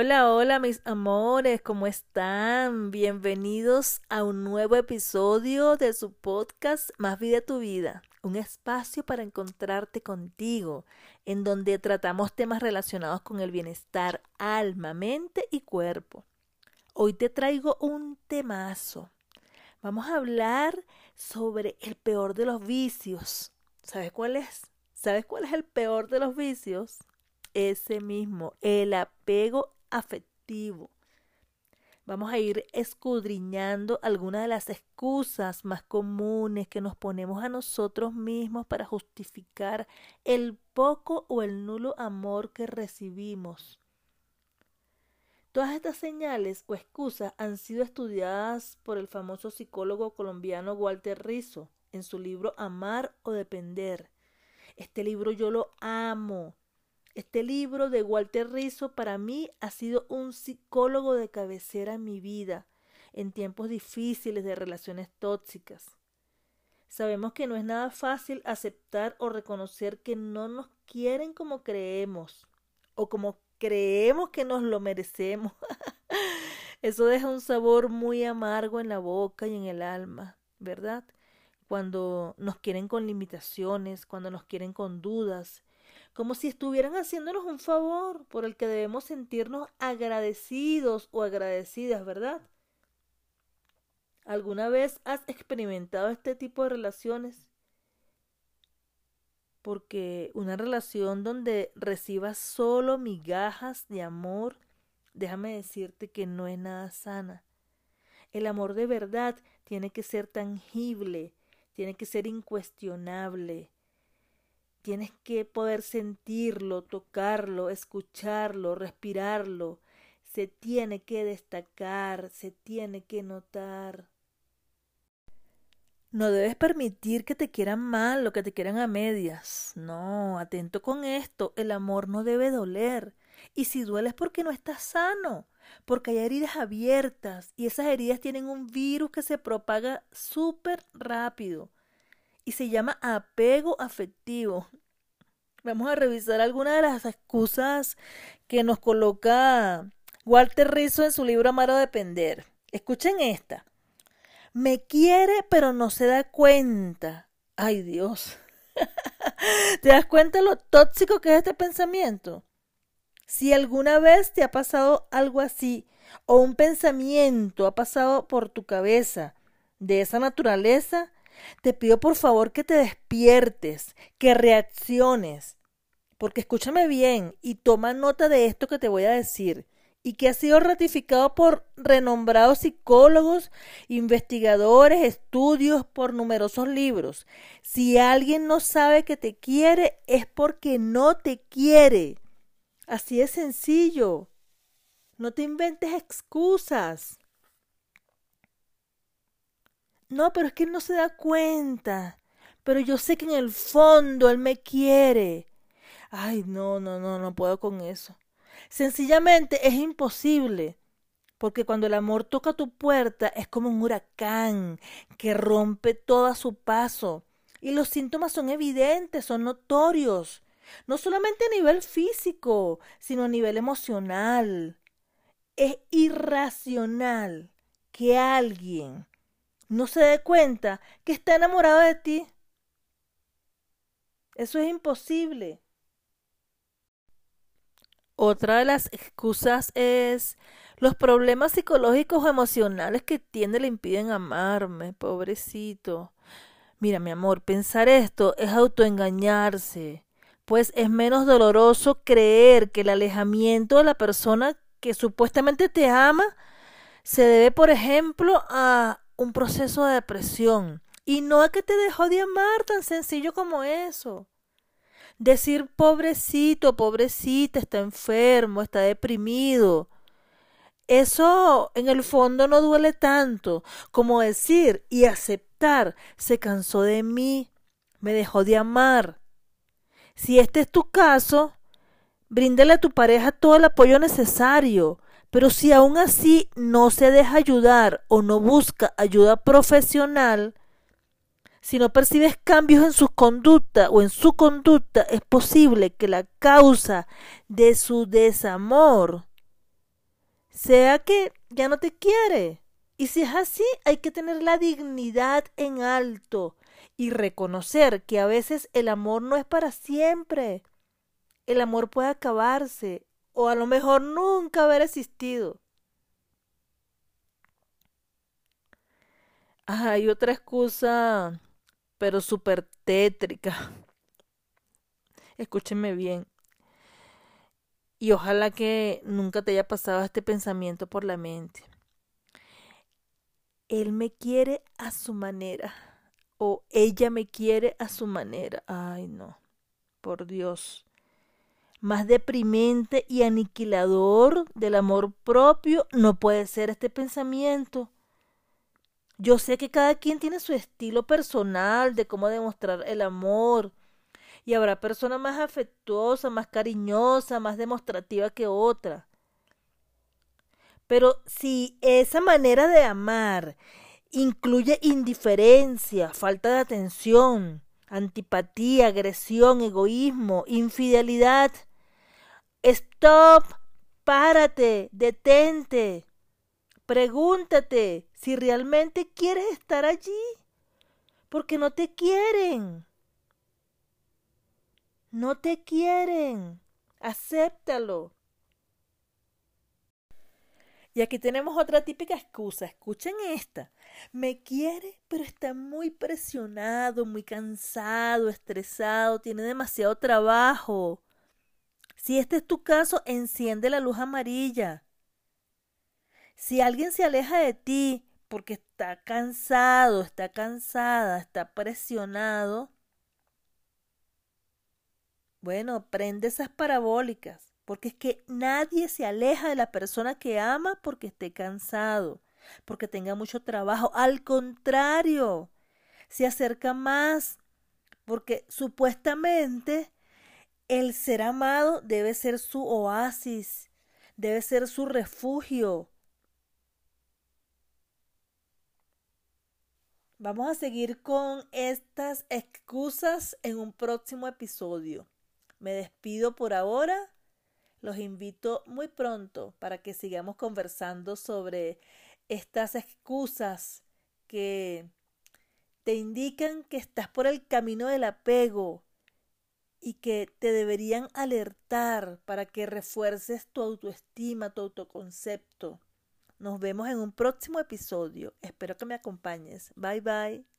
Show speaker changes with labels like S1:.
S1: Hola, hola mis amores, ¿cómo están? Bienvenidos a un nuevo episodio de su podcast Más vida tu vida, un espacio para encontrarte contigo, en donde tratamos temas relacionados con el bienestar, alma, mente y cuerpo. Hoy te traigo un temazo. Vamos a hablar sobre el peor de los vicios. ¿Sabes cuál es? ¿Sabes cuál es el peor de los vicios? ese mismo, el apego afectivo. Vamos a ir escudriñando algunas de las excusas más comunes que nos ponemos a nosotros mismos para justificar el poco o el nulo amor que recibimos. Todas estas señales o excusas han sido estudiadas por el famoso psicólogo colombiano Walter Rizzo en su libro Amar o Depender. Este libro yo lo amo este libro de Walter Rizzo para mí ha sido un psicólogo de cabecera en mi vida, en tiempos difíciles de relaciones tóxicas. Sabemos que no es nada fácil aceptar o reconocer que no nos quieren como creemos o como creemos que nos lo merecemos. Eso deja un sabor muy amargo en la boca y en el alma, ¿verdad? Cuando nos quieren con limitaciones, cuando nos quieren con dudas, como si estuvieran haciéndonos un favor por el que debemos sentirnos agradecidos o agradecidas, ¿verdad? ¿Alguna vez has experimentado este tipo de relaciones? Porque una relación donde recibas solo migajas de amor, déjame decirte que no es nada sana. El amor de verdad tiene que ser tangible, tiene que ser incuestionable, Tienes que poder sentirlo, tocarlo, escucharlo, respirarlo. Se tiene que destacar, se tiene que notar. No debes permitir que te quieran mal o que te quieran a medias. No, atento con esto. El amor no debe doler. Y si duele es porque no estás sano, porque hay heridas abiertas y esas heridas tienen un virus que se propaga súper rápido y se llama apego afectivo. Vamos a revisar algunas de las excusas que nos coloca Walter Rizzo en su libro Amar o Depender. Escuchen esta. Me quiere pero no se da cuenta. Ay Dios. ¿Te das cuenta lo tóxico que es este pensamiento? Si alguna vez te ha pasado algo así o un pensamiento ha pasado por tu cabeza de esa naturaleza, te pido por favor que te despiertes, que reacciones, porque escúchame bien y toma nota de esto que te voy a decir y que ha sido ratificado por renombrados psicólogos, investigadores, estudios, por numerosos libros. Si alguien no sabe que te quiere, es porque no te quiere. Así es sencillo. No te inventes excusas. No, pero es que él no se da cuenta. Pero yo sé que en el fondo él me quiere. Ay, no, no, no, no puedo con eso. Sencillamente es imposible. Porque cuando el amor toca tu puerta es como un huracán que rompe todo a su paso. Y los síntomas son evidentes, son notorios. No solamente a nivel físico, sino a nivel emocional. Es irracional que alguien no se dé cuenta que está enamorado de ti. Eso es imposible. Otra de las excusas es los problemas psicológicos o emocionales que tiene le impiden amarme, pobrecito. Mira, mi amor, pensar esto es autoengañarse, pues es menos doloroso creer que el alejamiento de la persona que supuestamente te ama se debe, por ejemplo, a un proceso de depresión. Y no a que te dejó de amar tan sencillo como eso. Decir pobrecito, pobrecita, está enfermo, está deprimido. Eso en el fondo no duele tanto como decir y aceptar se cansó de mí, me dejó de amar. Si este es tu caso, bríndale a tu pareja todo el apoyo necesario, pero si aún así no se deja ayudar o no busca ayuda profesional, si no percibes cambios en su conducta o en su conducta, es posible que la causa de su desamor sea que ya no te quiere. Y si es así, hay que tener la dignidad en alto y reconocer que a veces el amor no es para siempre. El amor puede acabarse o a lo mejor nunca haber existido. hay otra excusa, pero súper tétrica. Escúchenme bien. Y ojalá que nunca te haya pasado este pensamiento por la mente. Él me quiere a su manera. O ella me quiere a su manera. Ay, no. Por Dios. Más deprimente y aniquilador del amor propio no puede ser este pensamiento. Yo sé que cada quien tiene su estilo personal de cómo demostrar el amor. Y habrá personas más afectuosas, más cariñosas, más demostrativas que otra. Pero si esa manera de amar incluye indiferencia, falta de atención, antipatía, agresión, egoísmo, infidelidad, stop, párate, detente. Pregúntate si realmente quieres estar allí, porque no te quieren. No te quieren. Acéptalo. Y aquí tenemos otra típica excusa. Escuchen esta. Me quiere, pero está muy presionado, muy cansado, estresado, tiene demasiado trabajo. Si este es tu caso, enciende la luz amarilla. Si alguien se aleja de ti porque está cansado, está cansada, está presionado, bueno, prende esas parabólicas, porque es que nadie se aleja de la persona que ama porque esté cansado, porque tenga mucho trabajo. Al contrario, se acerca más, porque supuestamente el ser amado debe ser su oasis, debe ser su refugio, Vamos a seguir con estas excusas en un próximo episodio. Me despido por ahora. Los invito muy pronto para que sigamos conversando sobre estas excusas que te indican que estás por el camino del apego y que te deberían alertar para que refuerces tu autoestima, tu autoconcepto nos vemos en un próximo episodio. Espero que me acompañes. Bye bye.